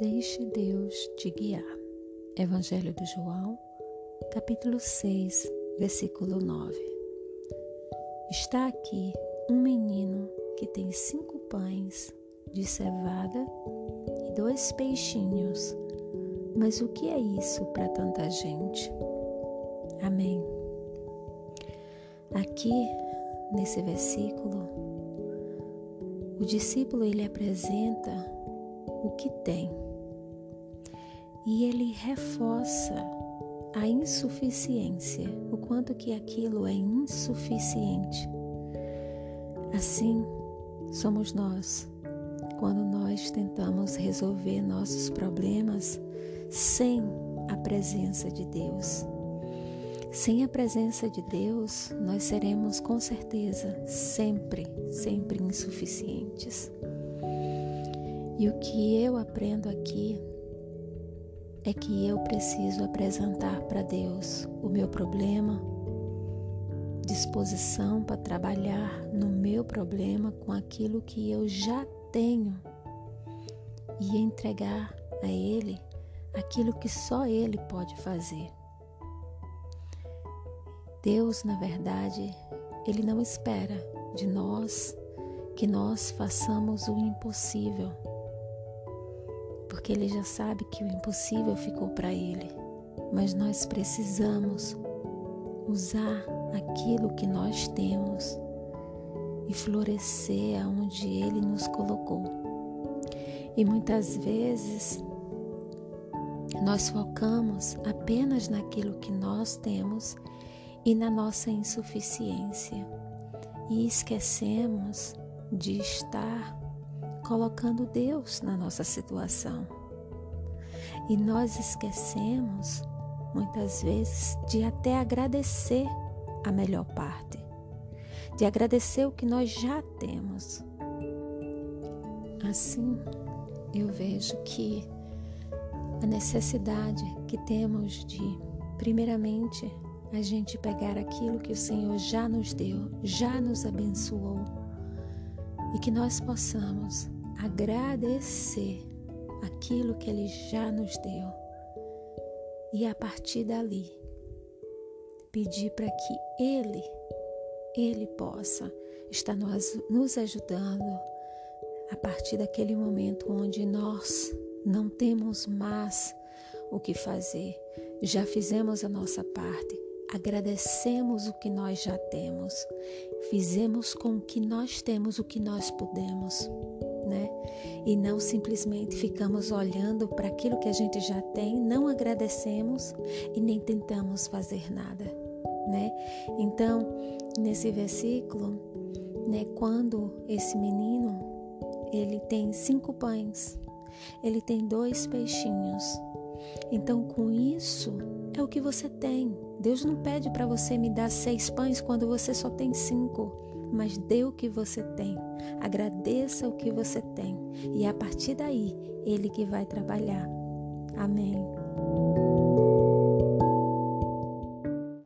Deixe Deus te guiar. Evangelho de João, capítulo 6, versículo 9. Está aqui um menino que tem cinco pães de cevada e dois peixinhos. Mas o que é isso para tanta gente? Amém. Aqui, nesse versículo, o discípulo ele apresenta o que tem e ele reforça a insuficiência, o quanto que aquilo é insuficiente. Assim somos nós, quando nós tentamos resolver nossos problemas sem a presença de Deus. Sem a presença de Deus, nós seremos com certeza sempre, sempre insuficientes. E o que eu aprendo aqui é que eu preciso apresentar para Deus o meu problema, disposição para trabalhar no meu problema com aquilo que eu já tenho e entregar a Ele aquilo que só Ele pode fazer. Deus, na verdade, Ele não espera de nós que nós façamos o impossível, porque Ele já sabe que o impossível ficou para Ele, mas nós precisamos usar aquilo que nós temos e florescer aonde Ele nos colocou. E muitas vezes nós focamos apenas naquilo que nós temos e na nossa insuficiência e esquecemos de estar colocando Deus na nossa situação. E nós esquecemos muitas vezes de até agradecer a melhor parte, de agradecer o que nós já temos. Assim, eu vejo que a necessidade que temos de, primeiramente, a gente pegar aquilo que o Senhor já nos deu, já nos abençoou e que nós possamos agradecer aquilo que Ele já nos deu. E a partir dali pedir para que Ele, Ele possa estar nos ajudando a partir daquele momento onde nós não temos mais o que fazer, já fizemos a nossa parte. Agradecemos o que nós já temos, fizemos com o que nós temos o que nós podemos, né? E não simplesmente ficamos olhando para aquilo que a gente já tem, não agradecemos e nem tentamos fazer nada, né? Então, nesse versículo, né, quando esse menino ele tem cinco pães, ele tem dois peixinhos. Então, com isso, é o que você tem. Deus não pede para você me dar seis pães quando você só tem cinco, mas dê o que você tem. Agradeça o que você tem. E a partir daí, Ele que vai trabalhar. Amém.